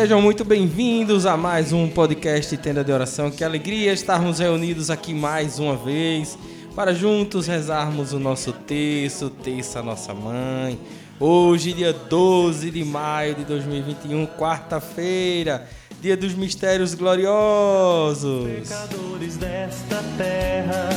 Sejam muito bem-vindos a mais um podcast Tenda de Oração. Que alegria estarmos reunidos aqui mais uma vez para juntos rezarmos o nosso texto, texto a nossa mãe. Hoje, dia 12 de maio de 2021, quarta-feira, dia dos mistérios gloriosos. Pecadores desta terra,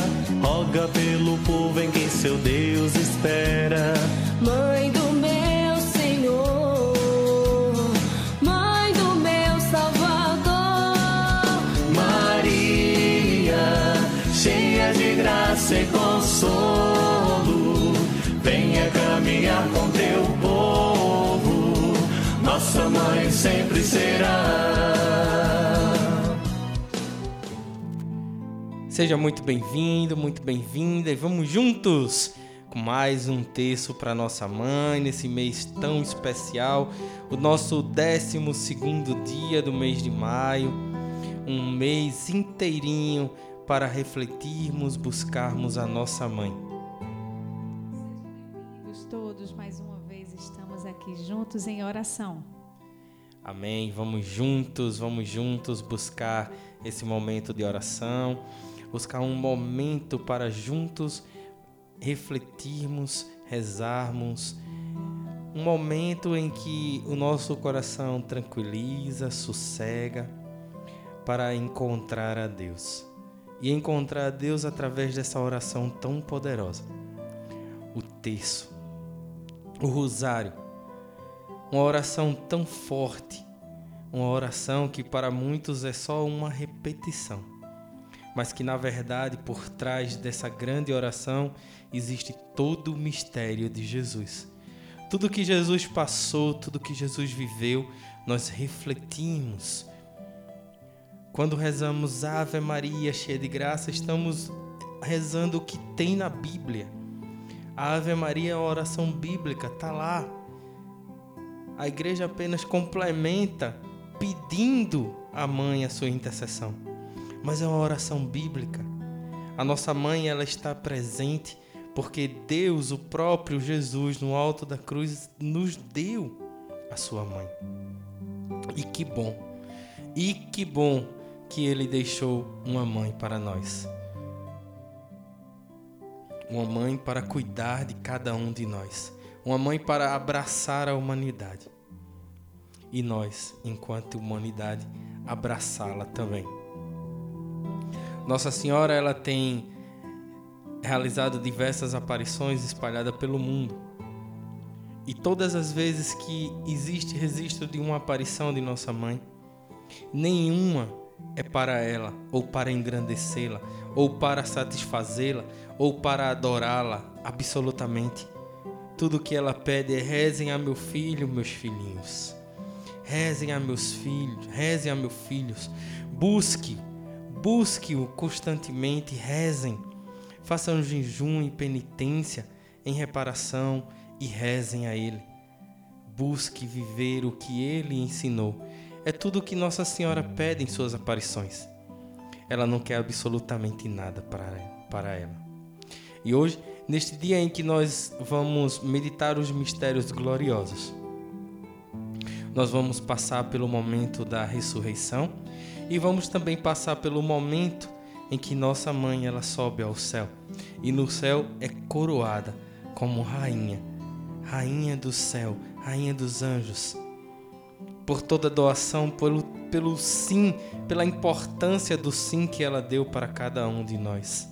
Seja muito bem-vindo, muito bem-vinda e vamos juntos com mais um texto para nossa mãe nesse mês tão especial, o nosso 12 segundo dia do mês de maio, um mês inteirinho para refletirmos, buscarmos a nossa mãe. Todos, mais uma vez estamos aqui juntos em oração. Amém. Vamos juntos, vamos juntos buscar esse momento de oração, buscar um momento para juntos refletirmos, rezarmos. Um momento em que o nosso coração tranquiliza, sossega para encontrar a Deus. E encontrar a Deus através dessa oração tão poderosa. O terço, o rosário, uma oração tão forte, uma oração que para muitos é só uma repetição, mas que na verdade por trás dessa grande oração existe todo o mistério de Jesus. Tudo que Jesus passou, tudo que Jesus viveu, nós refletimos. Quando rezamos Ave Maria, cheia de graça, estamos rezando o que tem na Bíblia. A Ave Maria é uma oração bíblica, tá lá. A igreja apenas complementa pedindo à mãe a sua intercessão. Mas é uma oração bíblica. A nossa mãe ela está presente porque Deus, o próprio Jesus, no alto da cruz, nos deu a sua mãe. E que bom. E que bom que ele deixou uma mãe para nós. Uma mãe para cuidar de cada um de nós. Uma mãe para abraçar a humanidade. E nós, enquanto humanidade, abraçá-la também. Nossa Senhora, ela tem realizado diversas aparições espalhadas pelo mundo. E todas as vezes que existe registro de uma aparição de nossa mãe, nenhuma é para ela, ou para engrandecê-la, ou para satisfazê-la, ou para adorá-la absolutamente. Tudo que ela pede é rezem a meu filho, meus filhinhos. Rezem a meus filhos, rezem a meus filhos. Busque, busque-o constantemente, rezem. Façam jejum e penitência em reparação e rezem a ele. Busque viver o que ele ensinou é tudo o que Nossa Senhora pede em suas aparições. Ela não quer absolutamente nada para, ela. E hoje, neste dia em que nós vamos meditar os mistérios gloriosos, nós vamos passar pelo momento da ressurreição e vamos também passar pelo momento em que nossa mãe ela sobe ao céu e no céu é coroada como rainha, rainha do céu, rainha dos anjos por toda doação, pelo, pelo sim, pela importância do sim que ela deu para cada um de nós.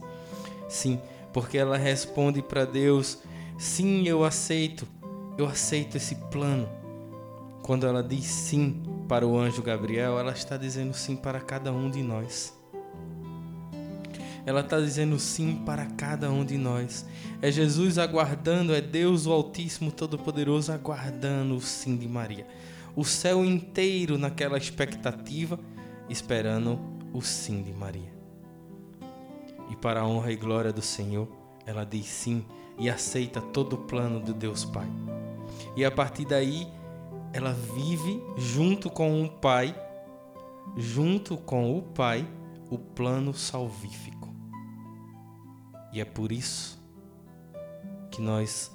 Sim, porque ela responde para Deus: sim, eu aceito, eu aceito esse plano. Quando ela diz sim para o anjo Gabriel, ela está dizendo sim para cada um de nós. Ela está dizendo sim para cada um de nós. É Jesus aguardando, é Deus o Altíssimo Todo-Poderoso aguardando o sim de Maria o céu inteiro naquela expectativa, esperando o sim de Maria. E para a honra e glória do Senhor, ela diz sim e aceita todo o plano de Deus Pai. E a partir daí, ela vive junto com o Pai, junto com o Pai, o plano salvífico. E é por isso que nós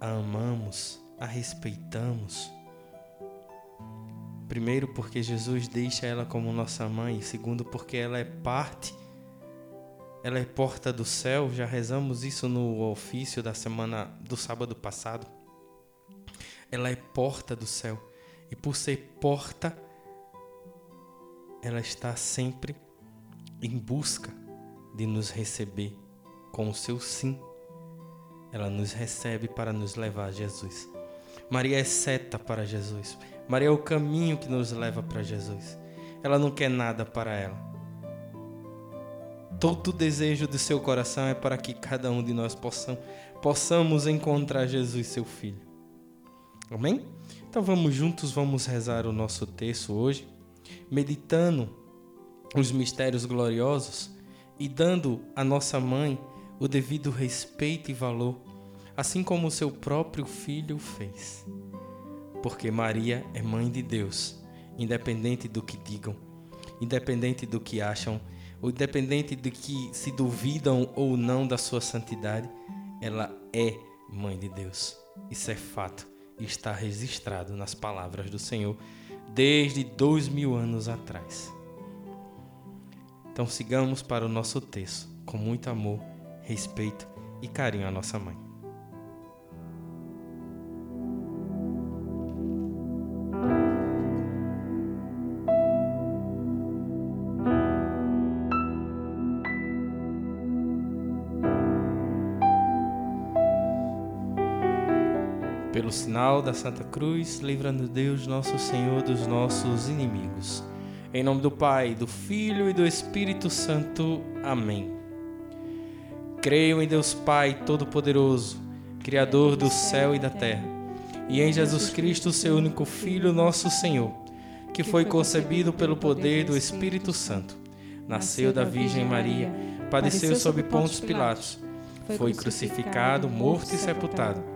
a amamos, a respeitamos. Primeiro, porque Jesus deixa ela como nossa mãe, segundo, porque ela é parte, ela é porta do céu. Já rezamos isso no ofício da semana do sábado passado. Ela é porta do céu, e por ser porta, ela está sempre em busca de nos receber com o seu sim ela nos recebe para nos levar a Jesus. Maria é seta para Jesus. Maria é o caminho que nos leva para Jesus. Ela não quer nada para ela. Todo o desejo do seu coração é para que cada um de nós possam, possamos encontrar Jesus, seu Filho. Amém? Então vamos juntos, vamos rezar o nosso texto hoje, meditando os mistérios gloriosos e dando à nossa mãe o devido respeito e valor assim como o seu próprio filho fez. Porque Maria é mãe de Deus, independente do que digam, independente do que acham, ou independente de que se duvidam ou não da sua santidade, ela é mãe de Deus. Isso é fato está registrado nas palavras do Senhor desde dois mil anos atrás. Então sigamos para o nosso texto com muito amor, respeito e carinho à nossa mãe. Pelo sinal da Santa Cruz, livrando Deus nosso Senhor dos nossos inimigos. Em nome do Pai, do Filho e do Espírito Santo. Amém. Creio em Deus Pai Todo-Poderoso, Criador do céu e da terra, e em Jesus Cristo, seu único Filho, nosso Senhor, que foi concebido pelo poder do Espírito Santo. Nasceu da Virgem Maria, padeceu sob Pontos Pilatos, foi crucificado, morto e sepultado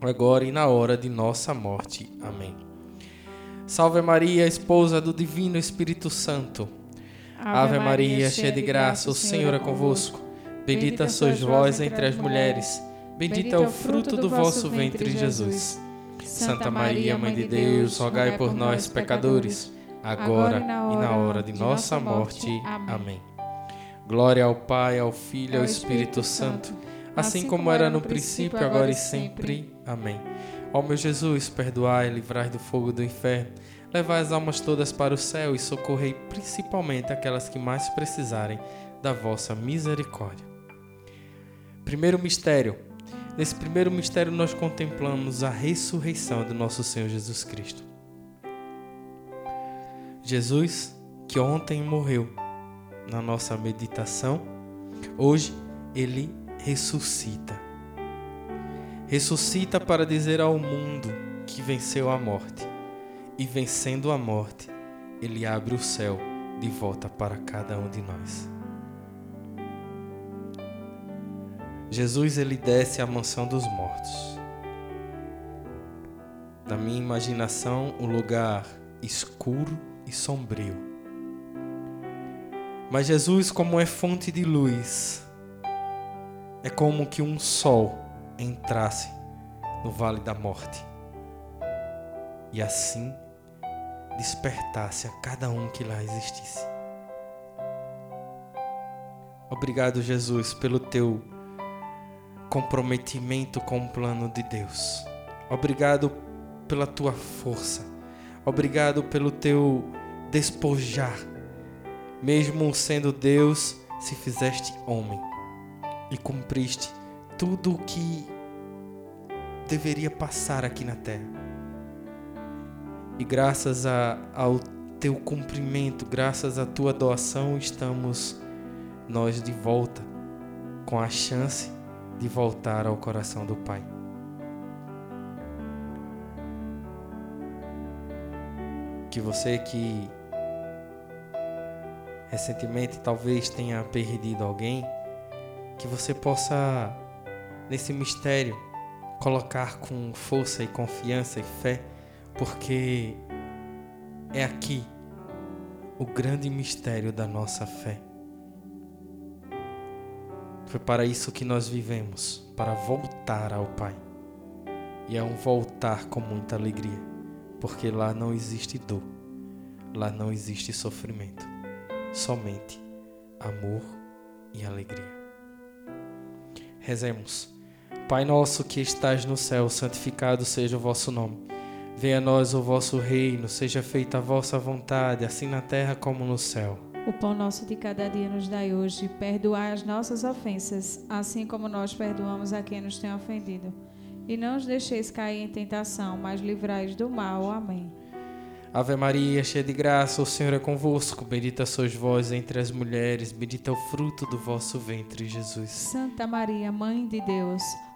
agora e na hora de nossa morte. Amém. Salve Maria, esposa do Divino Espírito Santo. Ave Maria, cheia de graça, o Senhor é convosco. Bendita sois vós entre as mulheres. Bendito é o fruto do vosso ventre, Jesus. Santa Maria, Mãe de Deus, rogai por nós, pecadores, agora e na hora de nossa morte. Amém. Glória ao Pai, ao Filho e ao Espírito Santo assim como era no princípio, agora e sempre. Amém. Ó meu Jesus, perdoai, livrai do fogo do inferno, levai as almas todas para o céu e socorrei principalmente aquelas que mais precisarem da vossa misericórdia. Primeiro mistério. Nesse primeiro mistério nós contemplamos a ressurreição do nosso Senhor Jesus Cristo. Jesus, que ontem morreu na nossa meditação, hoje ele ressuscita. Ressuscita para dizer ao mundo que venceu a morte e vencendo a morte, ele abre o céu de volta para cada um de nós. Jesus ele desce à mansão dos mortos. Na minha imaginação, um lugar escuro e sombrio. Mas Jesus, como é fonte de luz, é como que um sol entrasse no vale da morte e assim despertasse a cada um que lá existisse. Obrigado, Jesus, pelo teu comprometimento com o plano de Deus. Obrigado pela tua força. Obrigado pelo teu despojar. Mesmo sendo Deus, se fizeste homem e cumpriste tudo o que deveria passar aqui na terra. E graças a, ao teu cumprimento, graças à tua doação, estamos nós de volta com a chance de voltar ao coração do Pai. Que você que recentemente talvez tenha perdido alguém, que você possa nesse mistério colocar com força e confiança e fé, porque é aqui o grande mistério da nossa fé. Foi para isso que nós vivemos, para voltar ao Pai. E é um voltar com muita alegria, porque lá não existe dor, lá não existe sofrimento, somente amor e alegria. Rezemos. Pai nosso que estás no céu, santificado seja o vosso nome. Venha a nós o vosso reino, seja feita a vossa vontade, assim na terra como no céu. O pão nosso de cada dia nos dai hoje. Perdoai as nossas ofensas, assim como nós perdoamos a quem nos tem ofendido. E não os deixeis cair em tentação, mas livrai-os do mal. Amém. Ave Maria, cheia de graça, o Senhor é convosco. Bendita sois vós entre as mulheres, bendito é o fruto do vosso ventre, Jesus. Santa Maria, Mãe de Deus,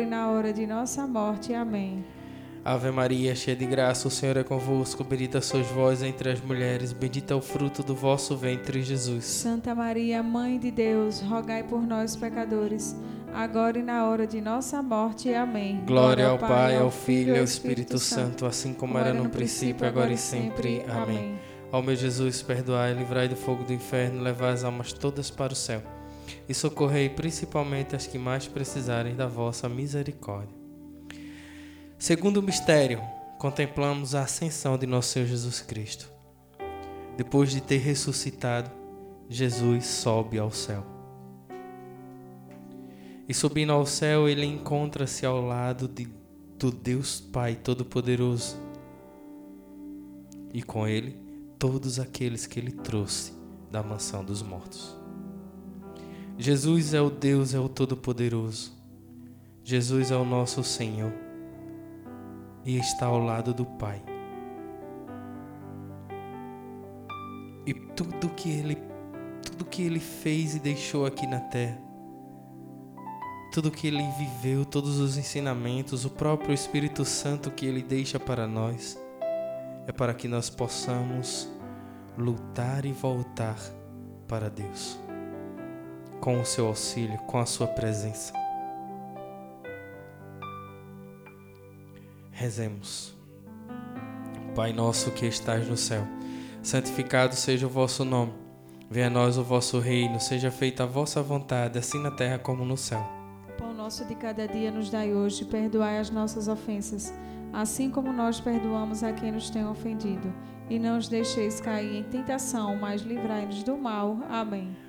e na hora de nossa morte. Amém. Ave Maria, cheia de graça, o Senhor é convosco. Bendita sois vós entre as mulheres, bendito é o fruto do vosso ventre, Jesus. Santa Maria, Mãe de Deus, rogai por nós, pecadores, agora e na hora de nossa morte. Amém. Glória ao Pai, ao Filho e ao Espírito Santo, assim como era no princípio, agora e sempre. Amém. Ó meu Jesus, perdoai, livrai do fogo do inferno, levai as almas todas para o céu e socorrei principalmente as que mais precisarem da vossa misericórdia. Segundo mistério, contemplamos a ascensão de nosso Senhor Jesus Cristo. Depois de ter ressuscitado, Jesus sobe ao céu. E subindo ao céu, ele encontra-se ao lado de, do Deus Pai Todo-Poderoso. E com ele, todos aqueles que ele trouxe da mansão dos mortos. Jesus é o Deus, é o Todo-Poderoso. Jesus é o nosso Senhor e está ao lado do Pai. E tudo que ele tudo que ele fez e deixou aqui na terra, tudo que ele viveu, todos os ensinamentos, o próprio Espírito Santo que ele deixa para nós, é para que nós possamos lutar e voltar para Deus, com o seu auxílio, com a sua presença. Rezemos. Pai nosso que estás no céu, santificado seja o vosso nome. Venha a nós o vosso reino, seja feita a vossa vontade, assim na terra como no céu. Pão nosso de cada dia nos dai hoje, perdoai as nossas ofensas, assim como nós perdoamos a quem nos tem ofendido. E não os deixeis cair em tentação, mas livrai-nos do mal. Amém.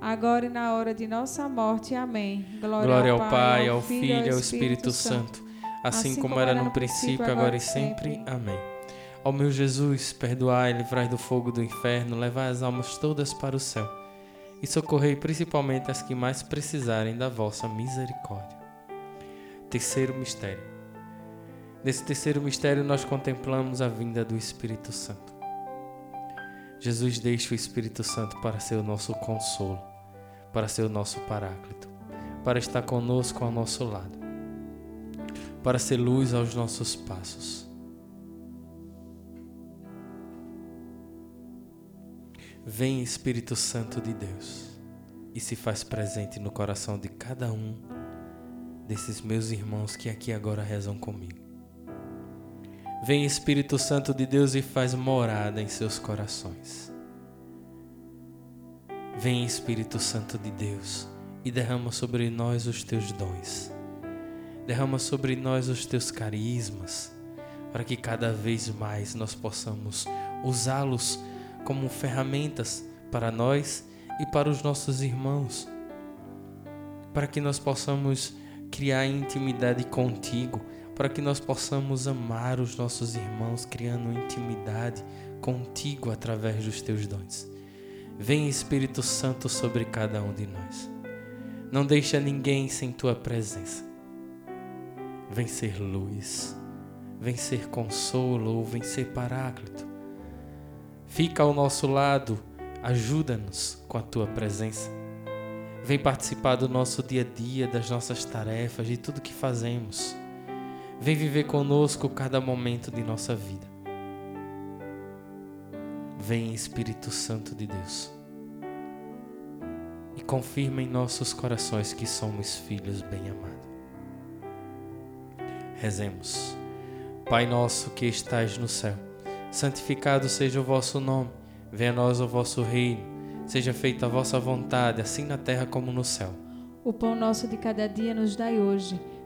e na hora de nossa morte. Amém. Glória ao Pai, ao Filho e ao Espírito Santo, assim como era no princípio, agora e sempre. Amém. Ó meu Jesus, perdoai, livrai do fogo do inferno, levai as almas todas para o céu e socorrei principalmente as que mais precisarem da vossa misericórdia. Terceiro mistério. Nesse terceiro mistério, nós contemplamos a vinda do Espírito Santo. Jesus deixa o Espírito Santo para ser o nosso consolo, para ser o nosso paráclito, para estar conosco ao nosso lado, para ser luz aos nossos passos. Vem Espírito Santo de Deus e se faz presente no coração de cada um desses meus irmãos que aqui agora rezam comigo. Vem Espírito Santo de Deus e faz morada em seus corações. Vem Espírito Santo de Deus e derrama sobre nós os teus dons. Derrama sobre nós os teus carismas, para que cada vez mais nós possamos usá-los como ferramentas para nós e para os nossos irmãos. Para que nós possamos criar intimidade contigo, para que nós possamos amar os nossos irmãos, criando intimidade contigo através dos teus dons. Vem Espírito Santo sobre cada um de nós. Não deixa ninguém sem tua presença. Vem ser luz, vem ser consolo ou vem ser paráclito. Fica ao nosso lado, ajuda-nos com a tua presença. Vem participar do nosso dia a dia, das nossas tarefas, de tudo que fazemos. Vem viver conosco cada momento de nossa vida. Vem Espírito Santo de Deus e confirma em nossos corações que somos filhos bem-amados. Rezemos. Pai nosso que estais no céu, santificado seja o vosso nome, venha a nós o vosso reino, seja feita a vossa vontade, assim na terra como no céu. O pão nosso de cada dia nos dai hoje.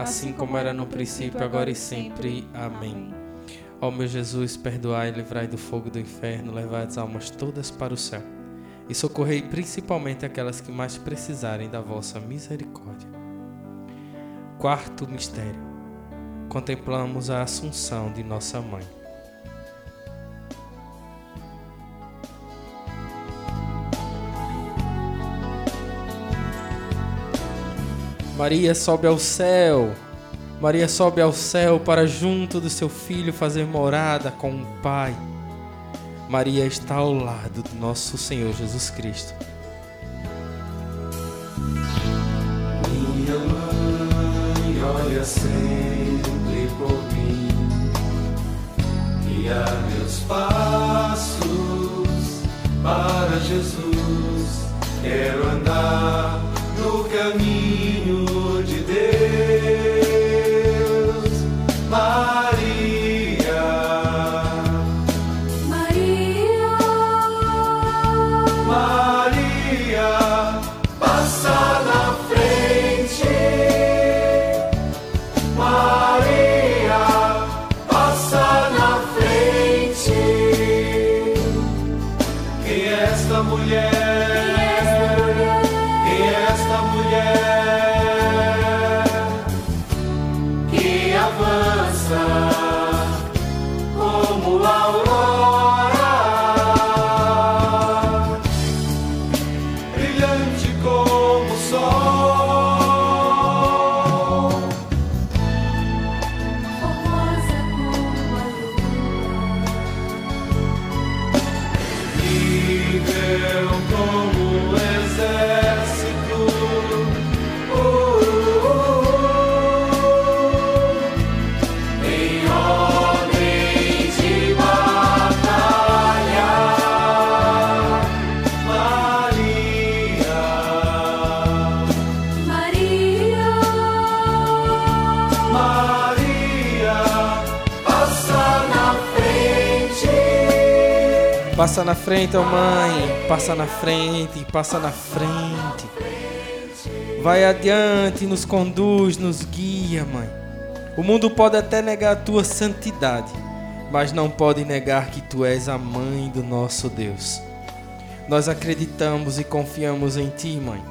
assim como era no princípio, agora e sempre. Amém. Ó meu Jesus, perdoai e livrai do fogo do inferno, levai as almas todas para o céu e socorrei principalmente aquelas que mais precisarem da vossa misericórdia. Quarto mistério. Contemplamos a Assunção de nossa Mãe. Maria sobe ao céu. Maria sobe ao céu para junto do seu filho fazer morada com o Pai. Maria está ao lado do nosso Senhor Jesus Cristo. Minha mãe olha sempre por mim, guia meus passos para Jesus. Quero andar no caminho Passa na frente, ó mãe. Passa na frente, passa na frente. Vai adiante, nos conduz, nos guia, mãe. O mundo pode até negar a tua santidade, mas não pode negar que tu és a mãe do nosso Deus. Nós acreditamos e confiamos em ti, mãe.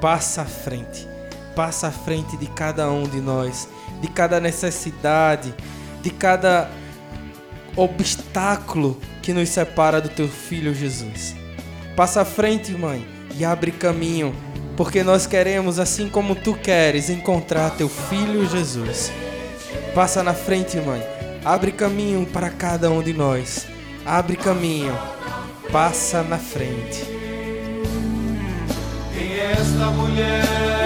Passa à frente, passa à frente de cada um de nós, de cada necessidade, de cada obstáculo que nos separa do teu filho Jesus. Passa à frente, mãe, e abre caminho, porque nós queremos, assim como tu queres, encontrar teu filho Jesus. Passa na frente, mãe. Abre caminho para cada um de nós. Abre caminho. Passa na frente. Quem é esta mulher?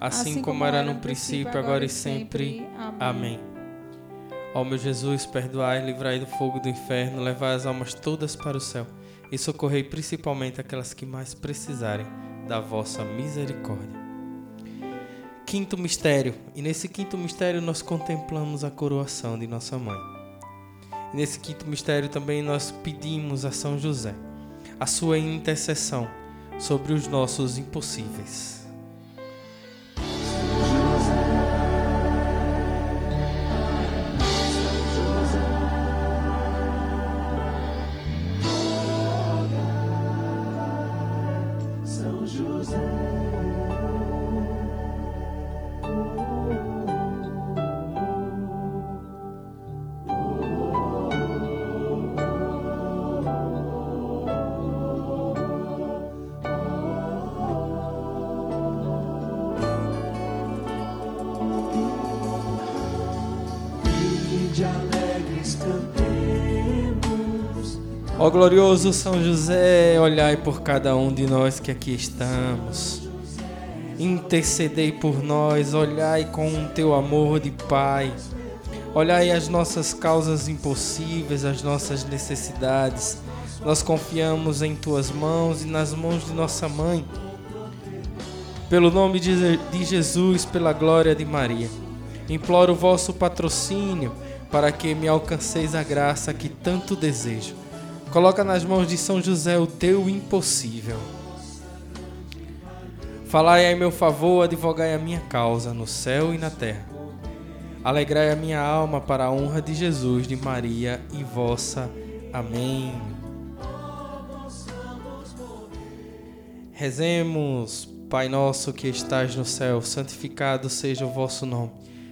assim como era no princípio, agora e sempre. Amém. Ó meu Jesus, perdoai, livrai do fogo do inferno, levai as almas todas para o céu e socorrei principalmente aquelas que mais precisarem da vossa misericórdia. Quinto mistério, e nesse quinto mistério nós contemplamos a coroação de nossa mãe. E nesse quinto mistério também nós pedimos a São José a sua intercessão sobre os nossos impossíveis. Ó glorioso São José, olhai por cada um de nós que aqui estamos. Intercedei por nós, olhai com o teu amor de Pai. Olhai as nossas causas impossíveis, as nossas necessidades. Nós confiamos em tuas mãos e nas mãos de nossa mãe. Pelo nome de Jesus, pela glória de Maria, imploro o vosso patrocínio para que me alcanceis a graça que tanto desejo. Coloca nas mãos de São José o teu impossível. Falai a meu favor, advogai a minha causa no céu e na terra. Alegrai a minha alma para a honra de Jesus, de Maria e vossa. Amém. Rezemos, Pai nosso que estás no céu, santificado seja o vosso nome.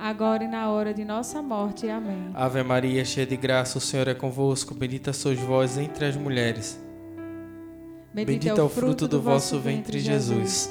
agora e na hora de nossa morte. Amém. Ave Maria, cheia de graça, o Senhor é convosco. Bendita sois vós entre as mulheres. Bendito é o fruto do vosso ventre, Jesus.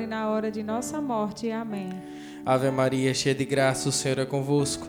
e na hora de nossa morte. Amém. Ave Maria, cheia de graça, o Senhor é convosco.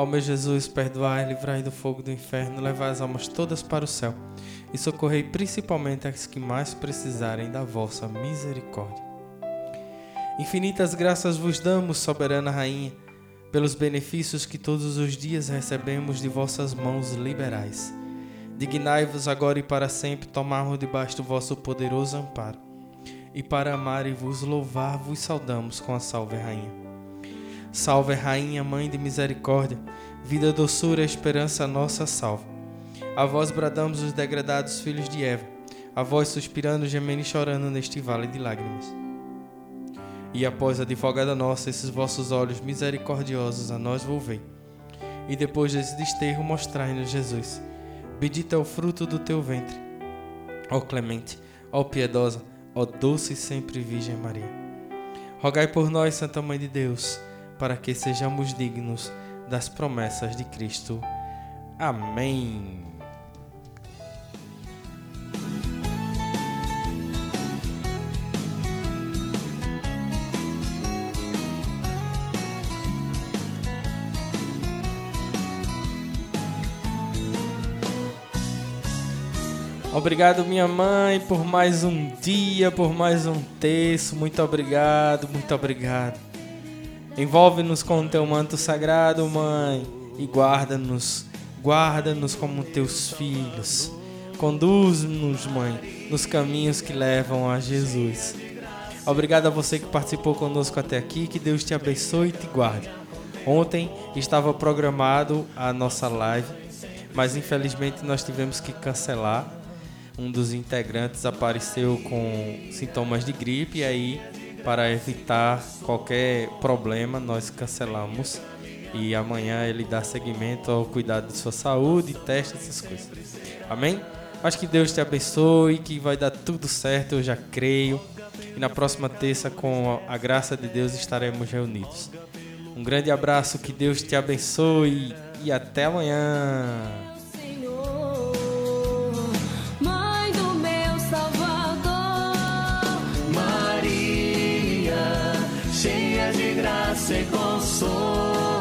Ó meu Jesus, perdoai, livrai do fogo do inferno, levai as almas todas para o céu e socorrei principalmente as que mais precisarem da vossa misericórdia. Infinitas graças vos damos, soberana Rainha, pelos benefícios que todos os dias recebemos de vossas mãos liberais. Dignai-vos agora e para sempre tomarmos debaixo do vosso poderoso amparo. E para amar e vos louvar, vos saudamos com a salve Rainha. Salve Rainha, Mãe de Misericórdia, vida, doçura, esperança nossa salve. A vós bradamos os degradados filhos de Eva, a vós suspirando, gemendo e chorando neste vale de lágrimas. E após a advogada nossa, esses vossos olhos misericordiosos a nós volvei. E depois desse desterro, mostrai-nos Jesus. Bendito é o fruto do teu ventre. Ó clemente, ó piedosa, ó doce e sempre Virgem Maria. Rogai por nós, Santa Mãe de Deus, para que sejamos dignos das promessas de Cristo. Amém. Obrigado, minha mãe, por mais um dia, por mais um texto. Muito obrigado, muito obrigado. Envolve-nos com o teu manto sagrado, Mãe, e guarda-nos, guarda-nos como teus filhos. Conduz-nos, Mãe, nos caminhos que levam a Jesus. Obrigado a você que participou conosco até aqui, que Deus te abençoe e te guarde. Ontem estava programado a nossa live, mas infelizmente nós tivemos que cancelar. Um dos integrantes apareceu com sintomas de gripe e aí para evitar qualquer problema, nós cancelamos e amanhã ele dá seguimento ao cuidado de sua saúde, teste essas coisas. Amém? Acho que Deus te abençoe, que vai dar tudo certo, eu já creio. E na próxima terça, com a graça de Deus, estaremos reunidos. Um grande abraço, que Deus te abençoe e até amanhã. trazer consolo.